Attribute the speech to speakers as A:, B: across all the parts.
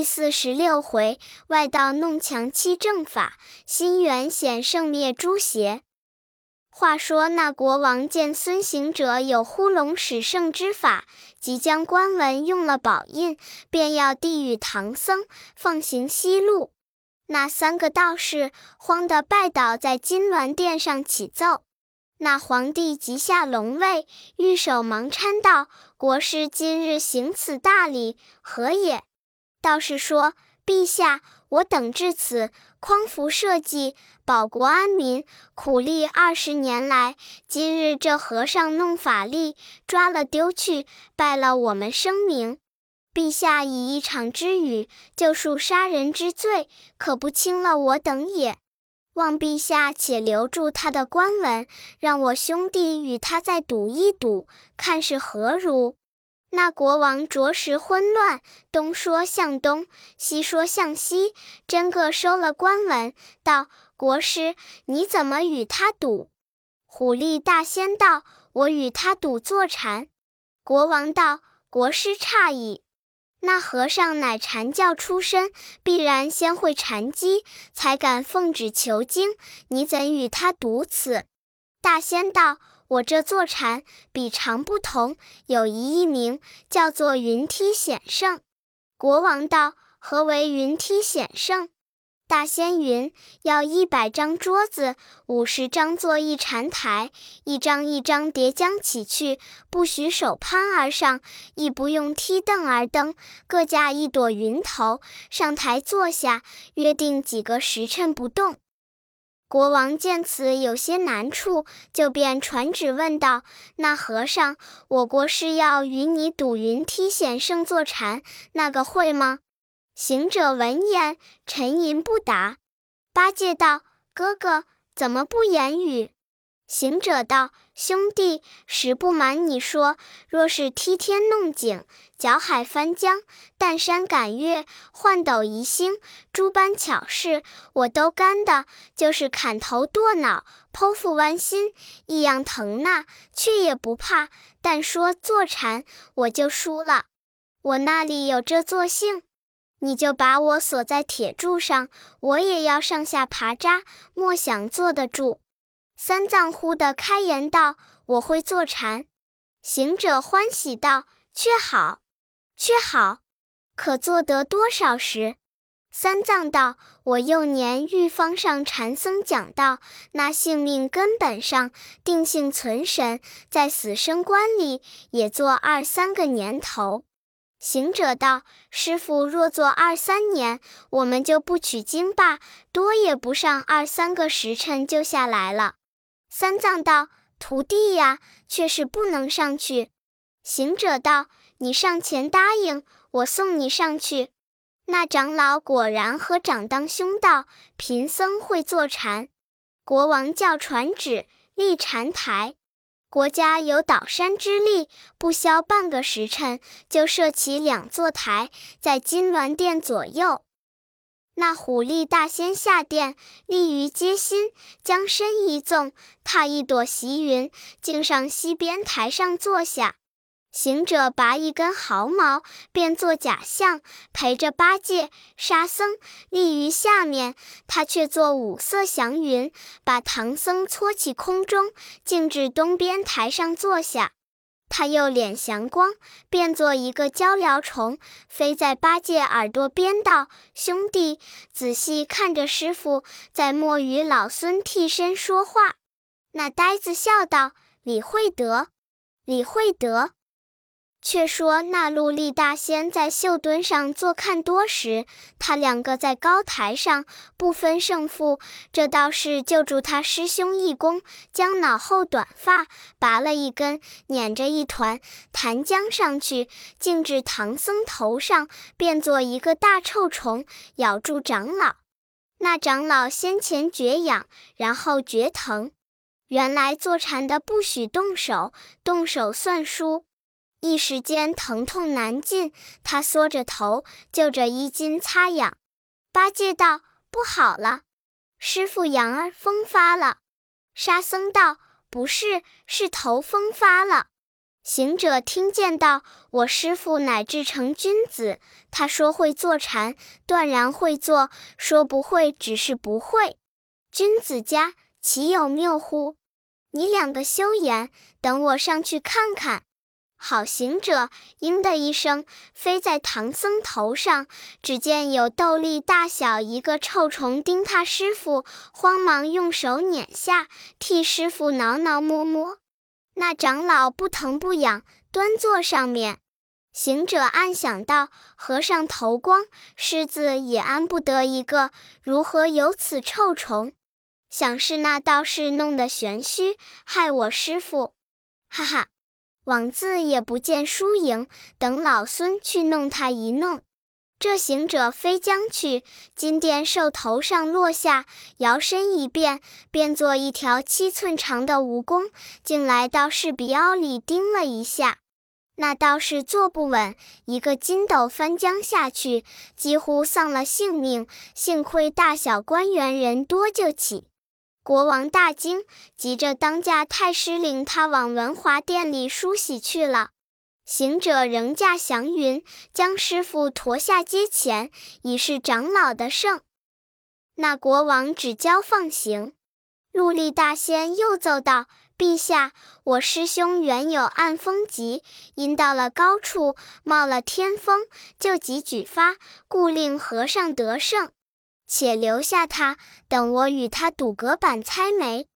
A: 第四十六回，外道弄强欺正法，心猿显圣灭诸邪。话说那国王见孙行者有呼龙使圣之法，即将官文用了宝印，便要递与唐僧，放行西路。那三个道士慌得拜倒在金銮殿上起奏。那皇帝即下龙位，御手忙搀道：“国师今日行此大礼，何也？”道士说：“陛下，我等至此，匡扶社稷，保国安民，苦力二十年来。今日这和尚弄法力，抓了丢去，败了我们声名。陛下以一场之语，就恕杀人之罪，可不轻了我等也。望陛下且留住他的官文，让我兄弟与他再赌一赌，看是何如。”那国王着实混乱，东说向东，西说向西，真个收了官文，道：“国师，你怎么与他赌？”虎力大仙道：“我与他赌坐禅。”国王道：“国师诧异，那和尚乃禅教出身，必然先会禅机，才敢奉旨求经。你怎与他赌此？”大仙道。我这座禅比常不同，有一艺名，叫做云梯显圣。国王道：“何为云梯显圣？”大仙云：“要一百张桌子，五十张做一禅台，一张一张叠将起去，不许手攀而上，亦不用梯凳而登，各架一朵云头，上台坐下，约定几个时辰不动。”国王见此有些难处，就便传旨问道：“那和尚，我国是要与你赌云梯险，胜坐禅，那个会吗？”行者闻言沉吟不答。八戒道：“哥哥怎么不言语？”行者道：“兄弟，实不瞒你说，若是梯天弄井、搅海翻江、淡山赶月、换斗移星，诸般巧事，我都干的；就是砍头剁脑、剖腹剜心，一样疼呐，却也不怕。但说坐禅，我就输了。我那里有这座性？你就把我锁在铁柱上，我也要上下爬扎，莫想坐得住。”三藏忽地开言道：“我会坐禅。”行者欢喜道：“却好，却好，可做得多少时？”三藏道：“我幼年遇方上禅僧讲道，那性命根本上定性存神，在死生观里也做二三个年头。”行者道：“师傅若做二三年，我们就不取经罢，多也不上二三个时辰就下来了。”三藏道：“徒弟呀，却是不能上去。”行者道：“你上前答应，我送你上去。”那长老果然和掌当兄道：“贫僧会坐禅。”国王叫传旨立禅台，国家有倒山之力，不消半个时辰，就设起两座台，在金銮殿左右。那虎力大仙下殿，立于阶心，将身一纵，踏一朵席云，径上西边台上坐下。行者拔一根毫毛，变作假象，陪着八戒、沙僧立于下面。他却作五色祥云，把唐僧搓起空中，径至东边台上坐下。他右脸祥光，变作一个鹪鹩虫，飞在八戒耳朵边，道：“兄弟，仔细看着师傅，在莫与老孙替身说话。”那呆子笑道：“李惠德，李惠德。”却说那陆力大仙在绣墩上坐看多时，他两个在高台上不分胜负。这道士救助他师兄一功，将脑后短发拔了一根，捻着一团弹浆上去，径至唐僧头上，变作一个大臭虫，咬住长老。那长老先前觉痒，然后觉疼，原来坐禅的不许动手，动手算输。一时间疼痛难禁，他缩着头，就着衣襟擦痒。八戒道：“不好了，师傅羊儿风发了。”沙僧道：“不是，是头风发了。”行者听见道：“我师父乃至诚君子，他说会坐禅，断然会坐；说不会，只是不会。君子家岂有谬乎？你两个休言，等我上去看看。”好行者，应的一声，飞在唐僧头上。只见有豆粒大小一个臭虫叮他师傅，慌忙用手捻下，替师傅挠挠摸摸。那长老不疼不痒，端坐上面。行者暗想道：“和尚头光，狮子也安不得一个，如何有此臭虫？想是那道士弄得玄虚，害我师傅。哈哈。”枉自也不见输赢，等老孙去弄他一弄。这行者飞将去，金殿兽头上落下，摇身一变，变作一条七寸长的蜈蚣，竟来到士鼻凹里叮了一下。那道士坐不稳，一个筋斗翻将下去，几乎丧了性命。幸亏大小官员人多救起。国王大惊，急着当驾太师领他往文华殿里梳洗去了。行者仍驾祥云，将师傅驮下阶前，已是长老的圣。那国王只交放行。陆力大仙又奏道：“陛下，我师兄原有暗风疾，因到了高处，冒了天风，就急举发，故令和尚得胜。”且留下他，等我与他赌隔板猜枚。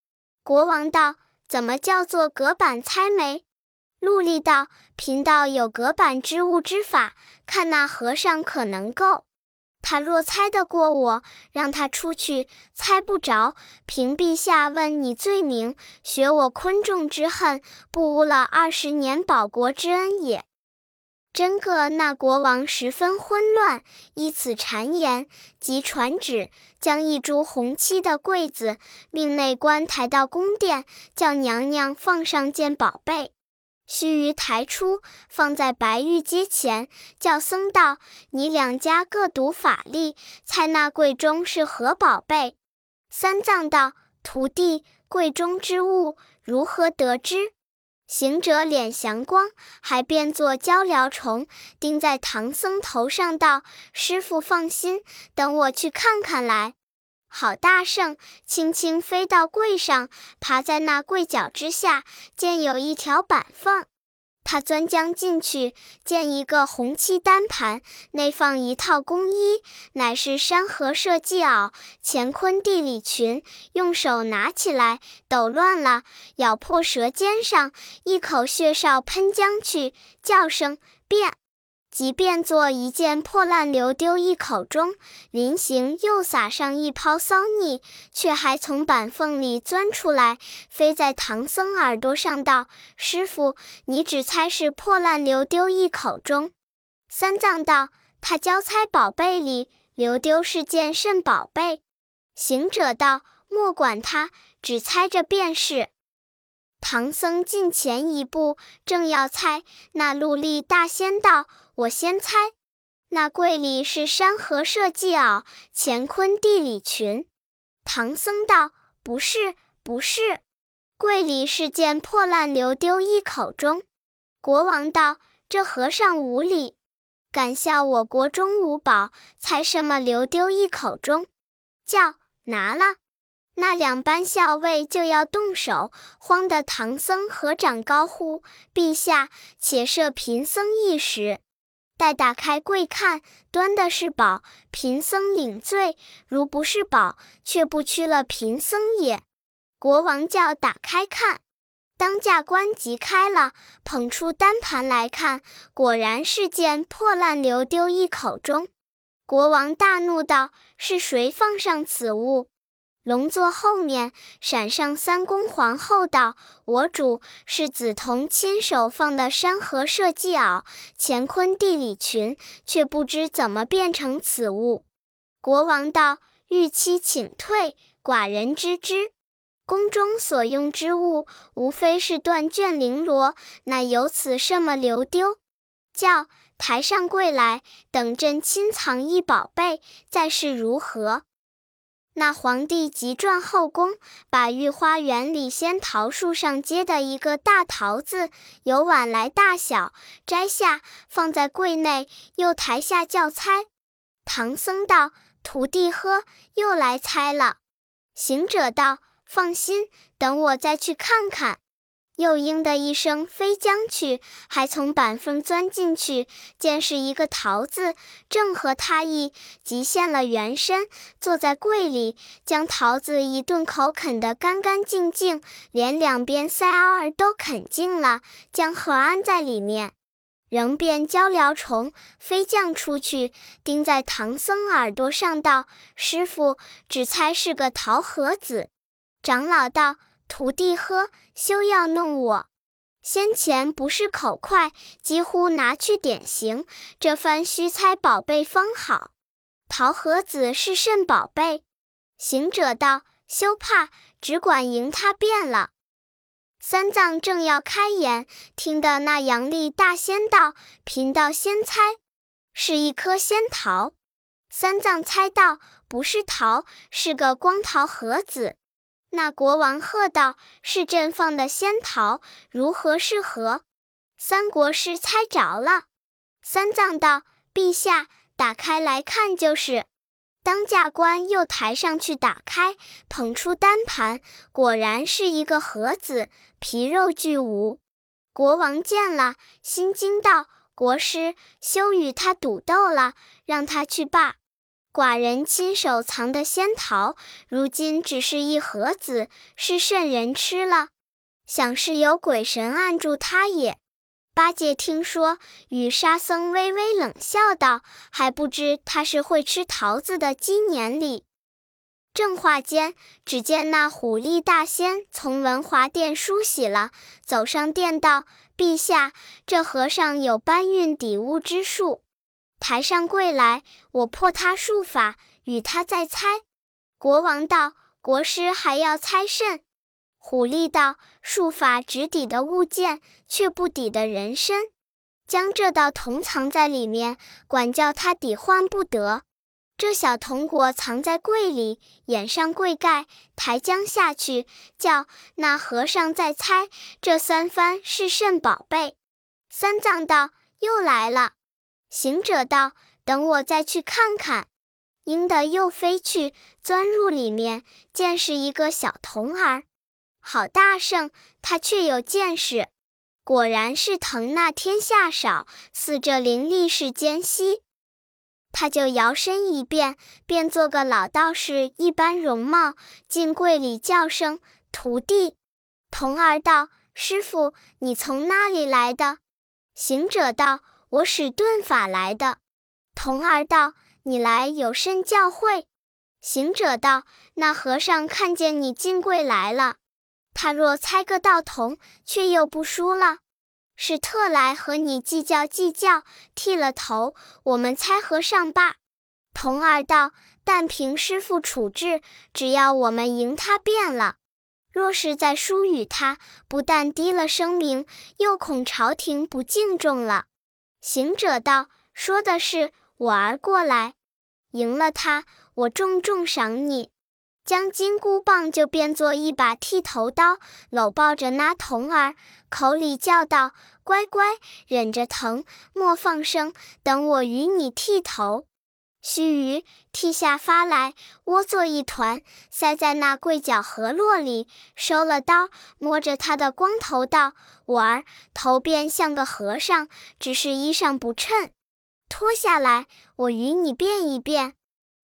A: 国王道：“怎么叫做隔板猜枚？”陆力道：“贫道有隔板之物之法，看那和尚可能够。他若猜得过我，让他出去；猜不着，凭陛下问你罪名，学我昆仲之恨，不污了二十年保国之恩也。”真个那国王十分混乱，依此谗言，即传旨，将一株红漆的柜子，命内官抬到宫殿，叫娘娘放上件宝贝，须臾抬出，放在白玉阶前，叫僧道：“你两家各读法力，猜那柜中是何宝贝？”三藏道：“徒弟，柜中之物如何得知？”行者脸祥光，还变作鹪鹩虫，钉在唐僧头上，道：“师傅放心，等我去看看来。”好大圣，轻轻飞到柜上，爬在那柜角之下，见有一条板缝。他钻将进去，见一个红漆单盘，内放一套工衣，乃是山河社稷袄、乾坤地理裙。用手拿起来，抖乱了，咬破舌尖上，一口血哨喷将去，叫声变。即便做一件破烂，流丢一口中，临行又撒上一泡骚泥，却还从板缝里钻出来，飞在唐僧耳朵上道：“师傅，你只猜是破烂，流丢一口中。”三藏道：“他交猜宝贝里流丢是件甚宝贝？”行者道：“莫管他，只猜着便是。”唐僧近前一步，正要猜，那陆力大仙道。我先猜，那柜里是山河社稷袄、乾坤地理裙。唐僧道：“不是，不是，柜里是件破烂，流丢一口中。”国王道：“这和尚无礼，敢笑我国中无宝，猜什么流丢一口中？”叫拿了，那两班校尉就要动手，慌得唐僧合掌高呼：“陛下，且赦贫僧一时。”待打开柜看，端的是宝，贫僧领罪；如不是宝，却不屈了贫僧也。国王叫打开看，当驾官即开了，捧出单盘来看，果然是件破烂，流丢一口中。国王大怒道：“是谁放上此物？”龙座后面闪上三宫皇后道：“我主是紫铜亲手放的山河社稷袄、乾坤地理裙，却不知怎么变成此物。”国王道：“玉妻请退，寡人知之。宫中所用之物，无非是断卷绫罗，乃有此什么流丢？叫台上柜来，等朕亲藏一宝贝，再是如何？”那皇帝急转后宫，把御花园里仙桃树上结的一个大桃子，由碗来大小，摘下放在柜内，又抬下叫猜。唐僧道：“徒弟呵，又来猜了。”行者道：“放心，等我再去看看。”又应的一声飞将去，还从板缝钻进去，见是一个桃子，正合他意，即现了原身，坐在柜里，将桃子一顿口啃得干干净净，连两边腮凹儿都啃净了，将盒安在里面，仍变鹪鹩虫飞将出去，钉在唐僧耳朵上，道：“师傅，只猜是个桃盒子。”长老道。徒弟喝，休要弄我。先前不是口快，几乎拿去典刑。这番须猜宝贝方好。桃盒子是甚宝贝？行者道：休怕，只管迎他便了。三藏正要开言，听得那杨丽大仙道：贫道先猜，是一颗仙桃。三藏猜道：不是桃，是个光桃盒子。那国王喝道：“是朕放的仙桃，如何是何？”三国师猜着了。三藏道：“陛下，打开来看就是。”当驾官又抬上去打开，捧出单盘，果然是一个盒子，皮肉俱无。国王见了，心惊道：“国师，休与他赌斗了，让他去罢。”寡人亲手藏的仙桃，如今只是一盒子，是甚人吃了？想是有鬼神按住他也。八戒听说，与沙僧微微冷笑道：“还不知他是会吃桃子的鸡年里。”正话间，只见那虎力大仙从文华殿梳洗了，走上殿道：“陛下，这和尚有搬运底物之术。”抬上柜来，我破他术法，与他再猜。国王道：“国师还要猜甚？”虎力道：“术法只抵的物件，却不抵的人身。将这道铜藏在里面，管教他抵换不得。这小铜果藏在柜里，掩上柜盖，抬将下去，叫那和尚再猜这三番是甚宝贝。”三藏道：“又来了。”行者道：“等我再去看看。”鹰的又飞去，钻入里面，见是一个小童儿，好大圣，他却有见识，果然是疼那天下少，似这灵力世间稀。他就摇身一变，变做个老道士一般容貌，进柜里叫声：“徒弟。”童儿道：“师傅，你从哪里来的？”行者道。我使遁法来的，童儿道：“你来有甚教诲？”行者道：“那和尚看见你进柜来了，他若猜个道童，却又不输了，是特来和你计较计较。剃了头，我们猜和尚罢。”童儿道：“但凭师傅处置，只要我们赢他便了。若是再输与他，不但低了声名，又恐朝廷不敬重了。”行者道：“说的是，我儿过来，赢了他，我重重赏你。”将金箍棒就变作一把剃头刀，搂抱着那童儿，口里叫道：“乖乖，忍着疼，莫放声，等我与你剃头。”须臾，剃下发来，窝作一团，塞在那柜角河落里。收了刀，摸着他的光头道：“我儿头变像个和尚，只是衣裳不称。脱下来，我与你变一变。”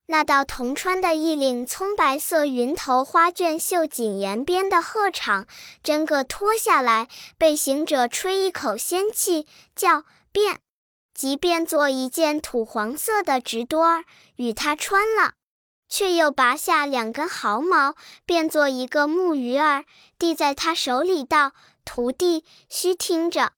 A: 那道铜穿的一领葱白色云头花绢绣锦沿边的鹤氅，真个脱下来，被行者吹一口仙气，叫变。即变做一件土黄色的直裰儿，与他穿了，却又拔下两根毫毛，变作一个木鱼儿，递在他手里道：“徒弟，须听着，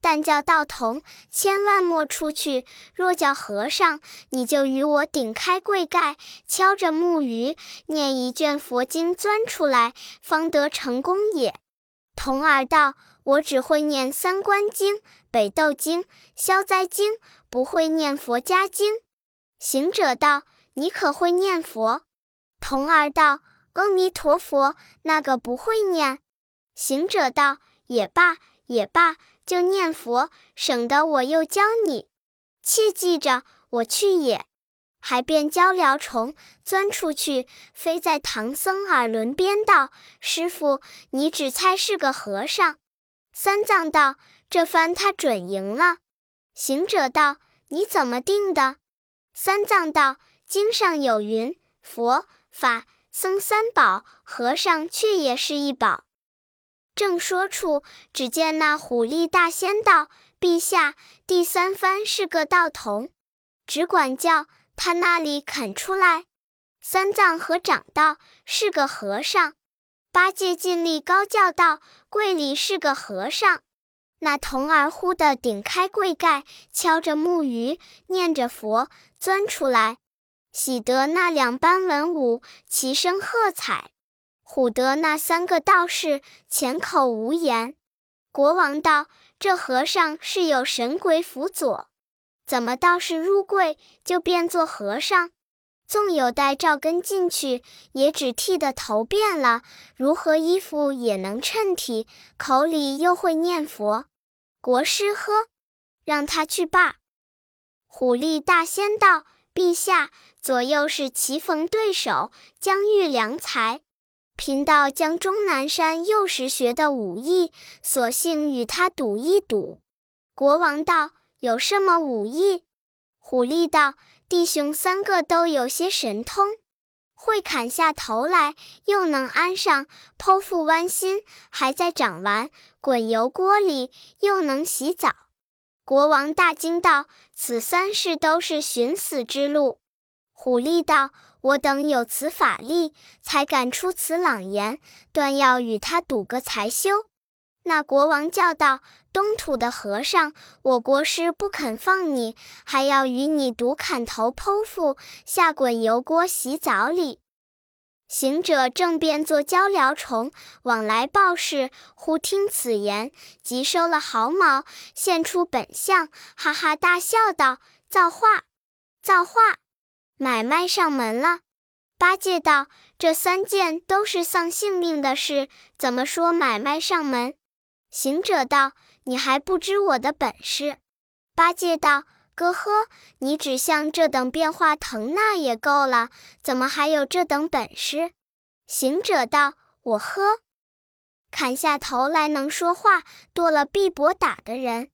A: 但叫道童千万莫出去。若叫和尚，你就与我顶开柜盖，敲着木鱼，念一卷佛经，钻出来，方得成功也。”童儿道。我只会念《三观经》《北斗经》《消灾经》，不会念佛家经。行者道：“你可会念佛？”童儿道：“阿弥陀佛，那个不会念。”行者道：“也罢，也罢，就念佛，省得我又教你。切记着，我去也。”还变鹪鹩虫钻出去，飞在唐僧耳轮边道：“师傅，你只猜是个和尚。”三藏道：“这番他准赢了。”行者道：“你怎么定的？”三藏道：“经上有云，佛法僧三宝，和尚却也是一宝。”正说处，只见那虎力大仙道：“陛下，第三番是个道童，只管叫。”他那里肯出来？三藏合掌道：“是个和尚。”八戒尽力高叫道：“柜里是个和尚。”那童儿忽地顶开柜盖，敲着木鱼，念着佛，钻出来，喜得那两班文武齐声喝彩，唬得那三个道士浅口无言。国王道：“这和尚是有神鬼辅佐。”怎么道士入柜就变作和尚？纵有带罩根进去，也只剃得头变了。如何衣服也能衬体？口里又会念佛？国师呵，让他去罢。虎力大仙道：“陛下，左右是棋逢对手，将遇良才。贫道将终南山幼时学的武艺，索性与他赌一赌。”国王道。有什么武艺？虎力道：“弟兄三个都有些神通，会砍下头来，又能安上剖腹剜心，还在掌完滚油锅里，又能洗澡。”国王大惊道：“此三事都是寻死之路。”虎力道：“我等有此法力，才敢出此朗言，断要与他赌个才休。”那国王叫道：“东土的和尚，我国师不肯放你，还要与你赌砍头剖腹，下滚油锅洗澡里。”行者正变作鹪鹩虫往来报事，忽听此言，即收了毫毛，现出本相，哈哈大笑道：“造化，造化！买卖上门了。”八戒道：“这三件都是丧性命的事，怎么说买卖上门？”行者道：“你还不知我的本事。”八戒道：“哥呵，你只像这等变化腾那也够了，怎么还有这等本事？”行者道：“我呵，砍下头来能说话，剁了臂膊打的人，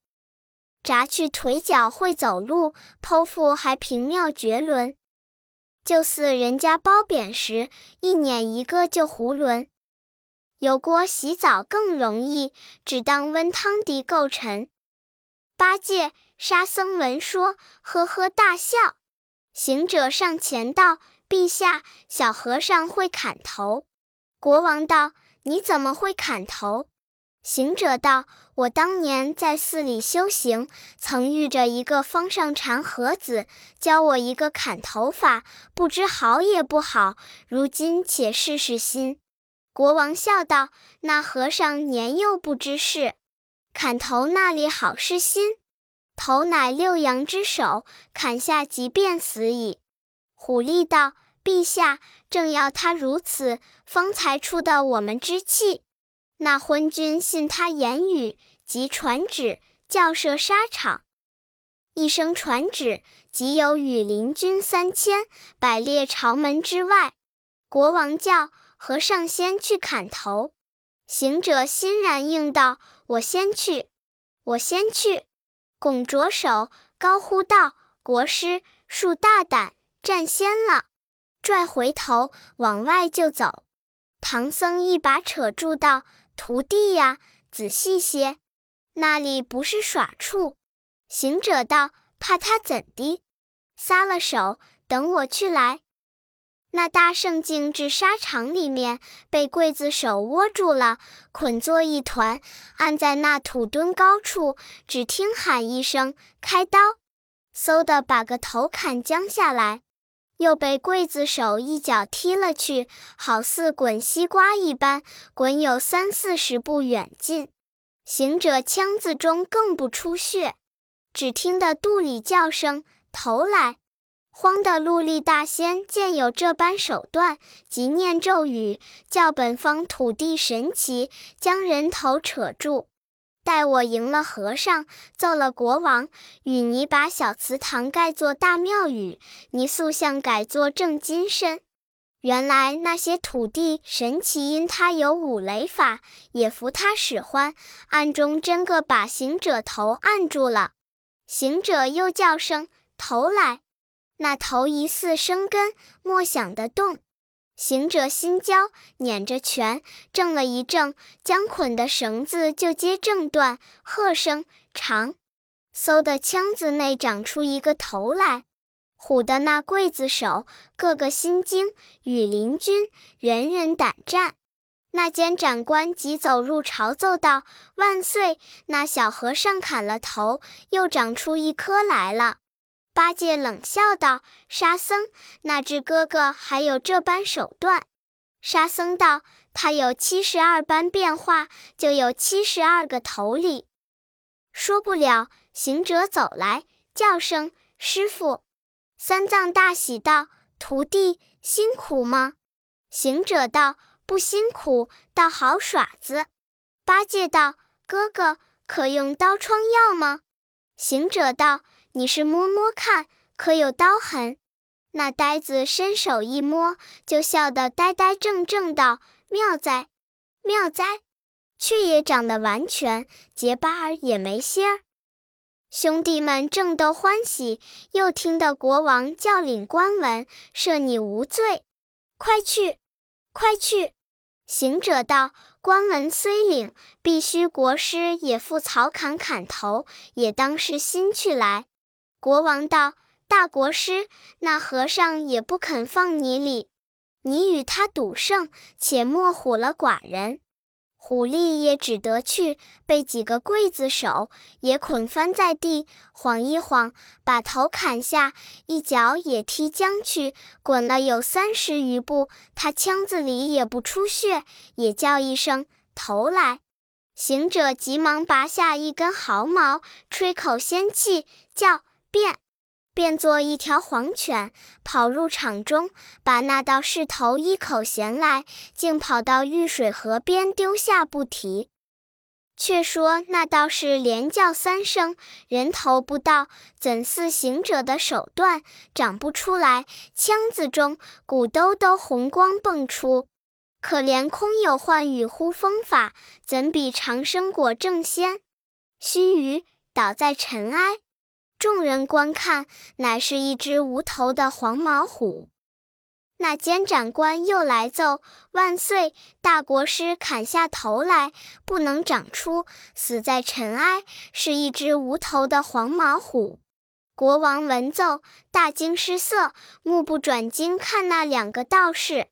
A: 砸去腿脚会走路，剖腹还凭妙绝伦，就似人家包扁时，一碾一个就囫囵。”有锅洗澡更容易，只当温汤底够沉。八戒、沙僧闻说，呵呵大笑。行者上前道：“陛下，小和尚会砍头。”国王道：“你怎么会砍头？”行者道：“我当年在寺里修行，曾遇着一个方上禅和子，教我一个砍头法，不知好也不好。如今且试试心。”国王笑道：“那和尚年幼不知事，砍头那里好是心？头乃六阳之首，砍下即便死矣。”虎力道：“陛下正要他如此，方才出的我们之气。那昏君信他言语，即传旨教设沙场。一声传旨，即有羽林军三千，百列朝门之外。国王叫。”和尚先去砍头，行者欣然应道：“我先去，我先去。”拱着手，高呼道：“国师，恕大胆，占先了！”拽回头往外就走。唐僧一把扯住道：“徒弟呀，仔细些，那里不是耍处。”行者道：“怕他怎的？”撒了手，等我去来。那大圣径至沙场里面，被刽子手握住了，捆作一团，按在那土墩高处。只听喊一声“开刀”，嗖的把个头砍将下来，又被刽子手一脚踢了去，好似滚西瓜一般，滚有三四十步远近。行者腔子中更不出血，只听得肚里叫声“头来”。慌的陆力大仙见有这般手段，即念咒语，叫本方土地神奇，将人头扯住。待我赢了和尚，奏了国王，与你把小祠堂盖作大庙宇，你塑像改作正金身。原来那些土地神奇，因他有五雷法，也服他使唤，暗中真个把行者头按住了。行者又叫声头来。那头疑似生根，莫想得动。行者心焦，捻着拳，正了一正，将捆的绳子就接正断，喝声长，嗖的枪子内长出一个头来。唬得那刽子手个个心惊，羽林军人人胆战。那监斩官急走入朝奏道：“万岁！那小和尚砍了头，又长出一颗来了。”八戒冷笑道：“沙僧，那智哥哥还有这般手段？”沙僧道：“他有七十二般变化，就有七十二个头里。”说不了，行者走来，叫声：“师傅！”三藏大喜道：“徒弟辛苦吗？”行者道：“不辛苦，倒好耍子。”八戒道：“哥哥可用刀疮药吗？”行者道。你是摸摸看，可有刀痕？那呆子伸手一摸，就笑得呆呆怔怔道：“妙哉，妙哉！却也长得完全，结疤儿也没些儿。”兄弟们正都欢喜，又听得国王叫领官文，赦你无罪。快去，快去！行者道：“官文虽领，必须国师也赴草坎砍头，也当是心去来。”国王道：“大国师，那和尚也不肯放你里，你与他赌胜，且莫唬了寡人。”虎力也只得去，被几个刽子手也捆翻在地，晃一晃，把头砍下，一脚也踢将去，滚了有三十余步，他腔子里也不出血，也叫一声头来。行者急忙拔下一根毫毛，吹口仙气，叫。变，变作一条黄犬，跑入场中，把那道士头一口衔来，竟跑到玉水河边丢下不提。却说那道士连叫三声，人头不到，怎似行者的手段长不出来？腔子中鼓兜兜红光迸出，可怜空有唤雨呼风法，怎比长生果正仙？须臾倒在尘埃。众人观看，乃是一只无头的黄毛虎。那监斩官又来奏：“万岁，大国师砍下头来，不能长出，死在尘埃，是一只无头的黄毛虎。”国王闻奏，大惊失色，目不转睛看那两个道士。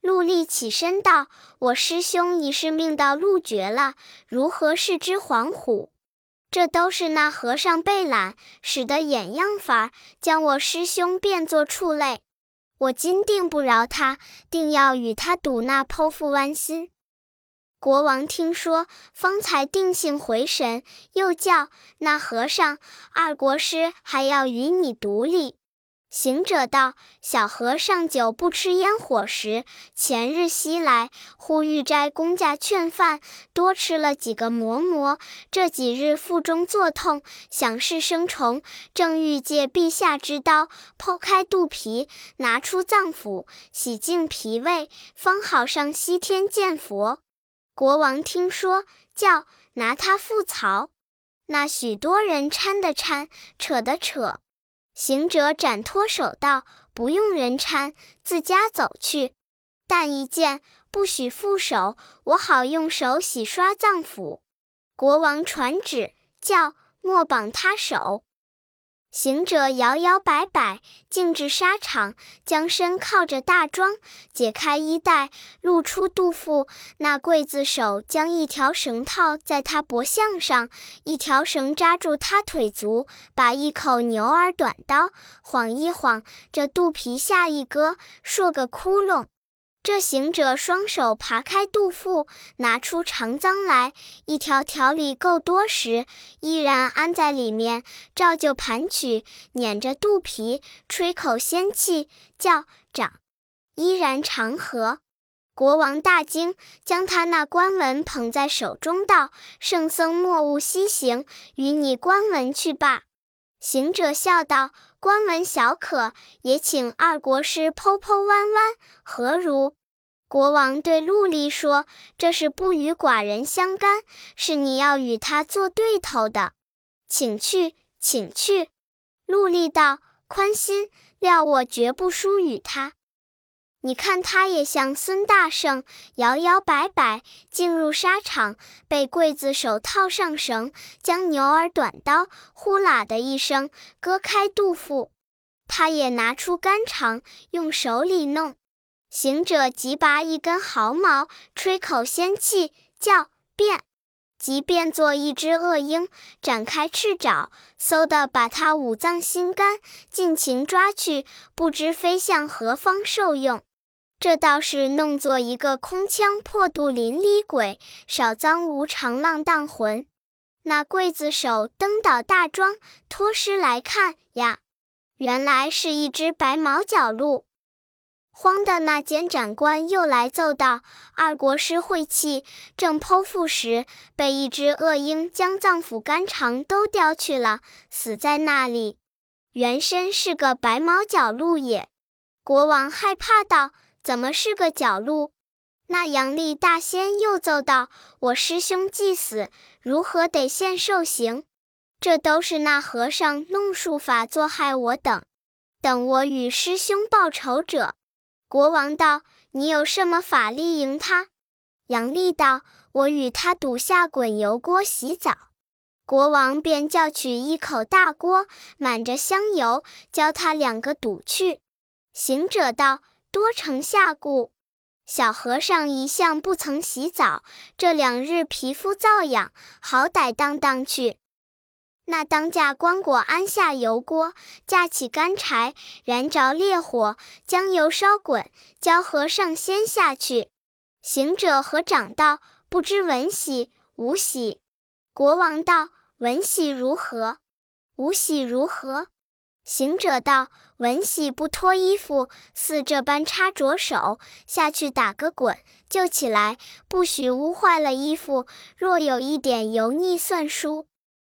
A: 陆厉起身道：“我师兄已是命到陆绝了，如何是只黄虎？”这都是那和尚被懒，使得眼样法，将我师兄变作畜类。我今定不饶他，定要与他赌那剖腹剜心。国王听说，方才定性回神，又叫那和尚二国师还要与你独立。行者道：“小和尚久不吃烟火食，前日西来，忽遇斋公家劝饭，多吃了几个馍馍。这几日腹中作痛，想是生虫，正欲借陛下之刀剖开肚皮，拿出脏腑，洗净脾胃，方好上西天见佛。”国王听说，叫拿他覆曹。那许多人搀的搀，扯的扯。行者展脱手道：“不用人搀，自家走去。但一见，不许负手，我好用手洗刷脏腑。”国王传旨，叫莫绑他手。行者摇摇摆摆，径至沙场，将身靠着大桩，解开衣带，露出肚腹。那刽子手将一条绳套在他脖项上，一条绳扎住他腿足，把一口牛耳短刀晃一晃，这肚皮下一割，硕个窟窿。这行者双手扒开肚腹，拿出长脏来，一条条里够多时，依然安在里面，照旧盘曲，捻着肚皮，吹口仙气，叫长，依然长河。国王大惊，将他那官文捧在手中，道：“圣僧莫勿西行，与你官文去罢。”行者笑道：“官文小可，也请二国师剖剖弯弯，何如？”国王对陆离说：“这是不与寡人相干，是你要与他做对头的，请去，请去。”陆离道：“宽心，料我绝不输与他。你看他也像孙大圣，摇摇摆摆进入沙场，被刽子手套上绳，将牛儿短刀呼啦的一声割开肚腹，他也拿出肝肠，用手里弄。”行者即拔一根毫毛，吹口仙气，叫变，即变作一只恶鹰，展开翅爪，嗖的把他五脏心肝尽情抓去，不知飞向何方受用。这倒是弄作一个空腔破肚淋漓鬼，少脏无常浪荡魂。那刽子手登倒大庄，脱尸来看呀，原来是一只白毛角鹿。慌的那监斩官又来奏道：“二国师晦气，正剖腹时，被一只恶鹰将脏腑肝肠都叼去了，死在那里。原身是个白毛角鹿也。”国王害怕道：“怎么是个角鹿？”那阳历大仙又奏道：“我师兄既死，如何得现受刑？这都是那和尚弄术法作害我等，等我与师兄报仇者。”国王道：“你有什么法力赢他？”杨丽道：“我与他赌下滚油锅洗澡。”国王便叫取一口大锅，满着香油，教他两个赌去。行者道：“多承下顾。小和尚一向不曾洗澡，这两日皮肤瘙痒，好歹当当去。”那当家棺椁安下油锅，架起干柴，燃着烈火，将油烧滚，教和尚先下去。行者和长道：“不知闻喜无喜。”国王道：“闻喜如何？无喜如何？”行者道：“闻喜不脱衣服，似这般插着手下去打个滚，就起来，不许污坏了衣服。若有一点油腻，算输。”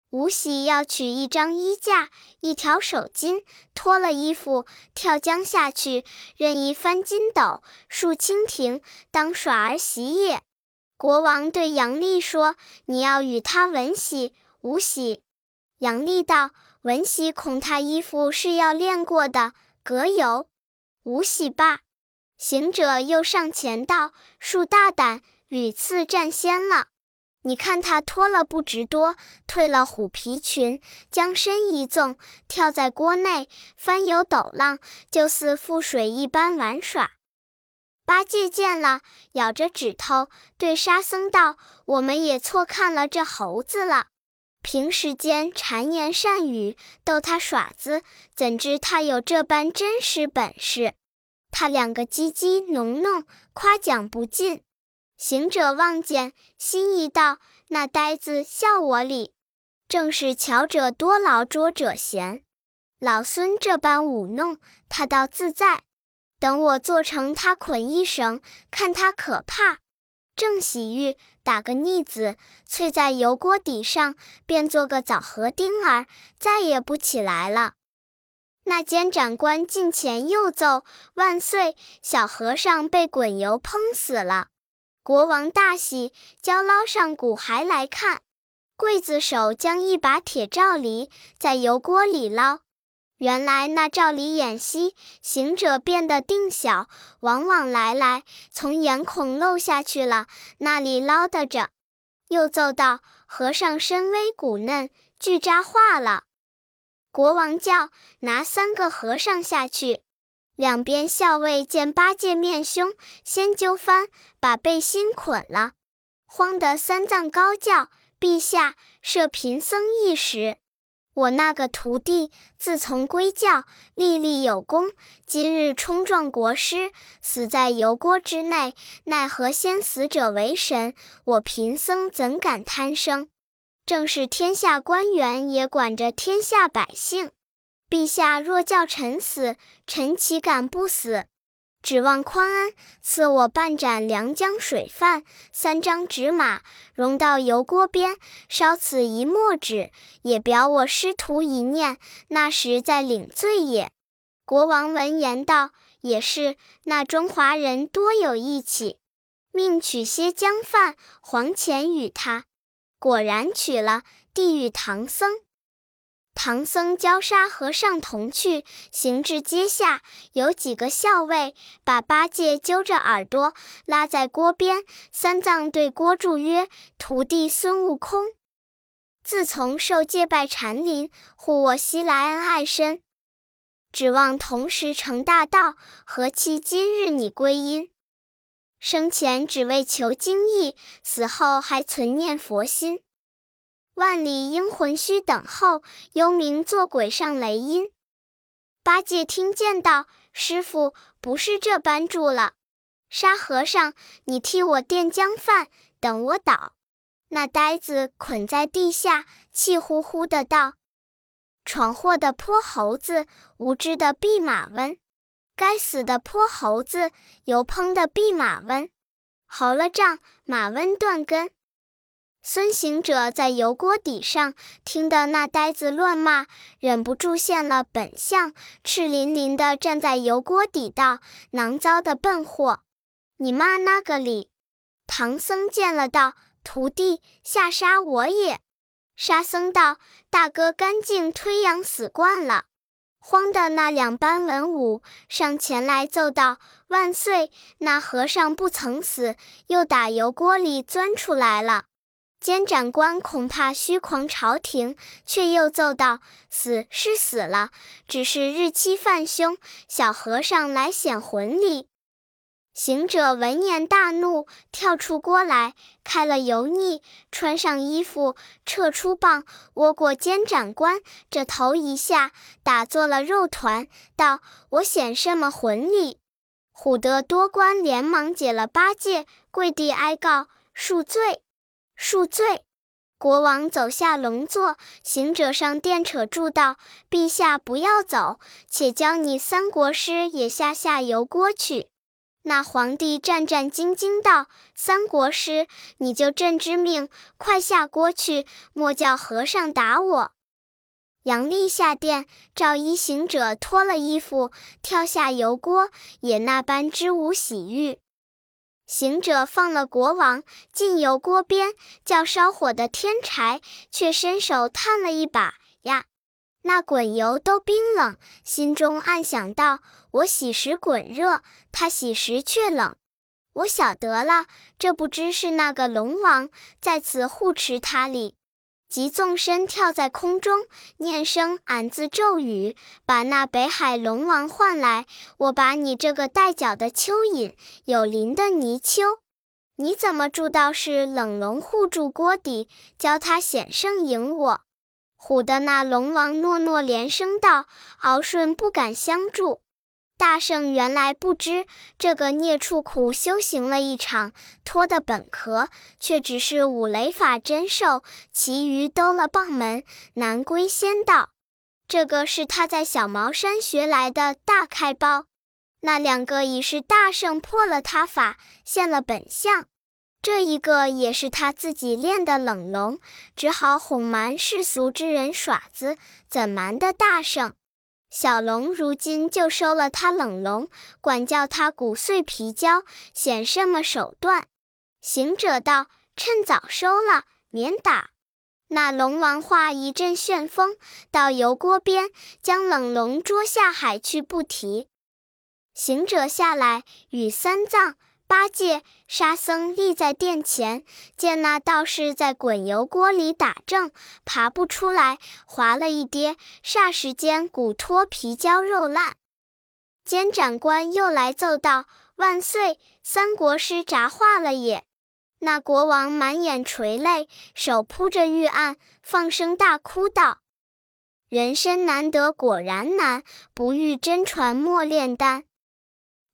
A: 吴喜要取一张衣架，一条手巾，脱了衣服，跳江下去，任意翻筋斗，竖蜻蜓，当耍儿戏也。国王对杨丽说：“你要与他文喜。”吴喜，杨丽道：“文喜恐他衣服是要练过的，隔油。”无喜罢，行者又上前道：“恕大胆，屡次占先了。”你看他脱了不值多，褪了虎皮裙，将身一纵，跳在锅内，翻游斗浪，就似覆水一般玩耍。八戒见了，咬着指头，对沙僧道：“我们也错看了这猴子了。平时间谗言善语，逗他耍子，怎知他有这般真实本事？他两个叽叽哝哝，夸奖不尽。”行者望见，心一道：“那呆子笑我哩，正是巧者多劳，拙者闲。老孙这般舞弄，他倒自在。等我做成他捆一绳，看他可怕。正洗浴，打个腻子，淬在油锅底上，便做个枣核钉儿，再也不起来了。”那监斩官近前又奏：“万岁，小和尚被滚油烹死了。”国王大喜，叫捞上骨骸来看。刽子手将一把铁罩犁在油锅里捞，原来那照里眼稀，行者变得定小，往往来来，从眼孔漏下去了。那里捞得着？又奏道：“和尚身微骨嫩，俱扎化了。”国王叫拿三个和尚下去。两边校尉见八戒面凶，先揪翻，把背心捆了。慌得三藏高叫：“陛下，赦贫僧一时。”我那个徒弟自从归教，立立有功，今日冲撞国师，死在油锅之内。奈何先死者为神，我贫僧怎敢贪生？正是天下官员也管着天下百姓。陛下若叫臣死，臣岂敢不死？指望宽恩赐我半盏凉江水饭，三张纸马，容到油锅边，烧此一墨纸，也表我师徒一念。那时再领罪也。国王闻言道：“也是，那中华人多有义气，命取些姜饭、黄钱与他。果然取了，递与唐僧。”唐僧教沙和尚同去，行至阶下，有几个校尉把八戒揪着耳朵拉在锅边。三藏对锅住曰：“徒弟孙悟空，自从受戒拜禅林，护我西来恩爱深，指望同时成大道。何期今日你归阴？生前只为求经义，死后还存念佛心。”万里英魂须等候，幽冥做鬼上雷音。八戒听见道：“师傅不是这般住了。沙和尚，你替我垫江饭，等我倒。”那呆子捆在地下，气呼呼的道：“闯祸的泼猴子，无知的弼马温！该死的泼猴子，油烹的弼马温！好了账，马温断根！”孙行者在油锅底上听得那呆子乱骂，忍不住现了本相，赤淋淋的站在油锅底道：“囊糟的笨货，你骂那个理？”唐僧见了道：“徒弟下杀我也。”沙僧道：“大哥干净推羊死惯了。”慌的那两班文武上前来奏道：“万岁！那和尚不曾死，又打油锅里钻出来了。”监斩官恐怕虚狂朝廷，却又奏道：“死是死了，只是日期犯凶，小和尚来显魂力。”行者闻言大怒，跳出锅来，开了油腻，穿上衣服，撤出棒，窝过监斩官这头一下，打做了肉团，道：“我显什么魂力？”唬得多官连忙解了八戒，跪地哀告恕罪。恕罪！国王走下龙座，行者上殿扯住道：“陛下不要走，且教你三国师也下下油锅去。”那皇帝战战兢兢道：“三国师，你就朕之命，快下锅去，莫叫和尚打我。”杨丽下殿，赵一行者脱了衣服，跳下油锅，也那般支吾洗浴。行者放了国王，进油锅边，叫烧火的添柴，却伸手探了一把呀，那滚油都冰冷，心中暗想道：我喜时滚热，他喜时却冷。我晓得了，这不知是那个龙王在此护持他哩。即纵身跳在空中，念声“俺字咒语”，把那北海龙王唤来。我把你这个带脚的蚯蚓，有鳞的泥鳅，你怎么住到是冷龙护住锅底，教他险胜赢我？唬得那龙王诺诺连声道：“敖顺不敢相助。”大圣原来不知这个孽畜苦修行了一场，脱的本壳，却只是五雷法真兽，其余兜了棒门，难归仙道。这个是他在小茅山学来的大开包。那两个已是大圣破了他法，现了本相。这一个也是他自己练的冷龙，只好哄瞒世俗之人耍子，怎瞒得大圣？小龙如今就收了他冷龙，管教他骨碎皮焦，显什么手段？行者道：“趁早收了，免打。”那龙王化一阵旋风，到油锅边，将冷龙捉下海去，不提。行者下来，与三藏。八戒、沙僧立在殿前，见那道士在滚油锅里打正，爬不出来，滑了一跌，霎时间骨脱皮焦肉烂。监斩官又来奏道：“万岁，三国师札化了也！”那国王满眼垂泪，手扑着玉案，放声大哭道：“人生难得果然难，不遇真传莫炼丹。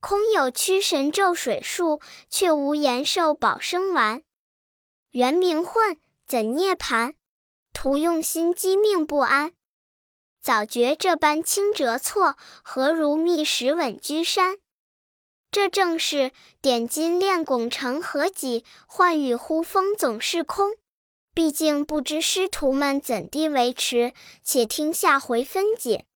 A: 空有驱神咒水术，却无延寿保生丸。原名混，怎涅盘？徒用心机命不安。早觉这般轻折错，何如觅食稳居山？这正是点金炼汞成何几？幻雨呼风总是空。毕竟不知师徒们怎地维持，且听下回分解。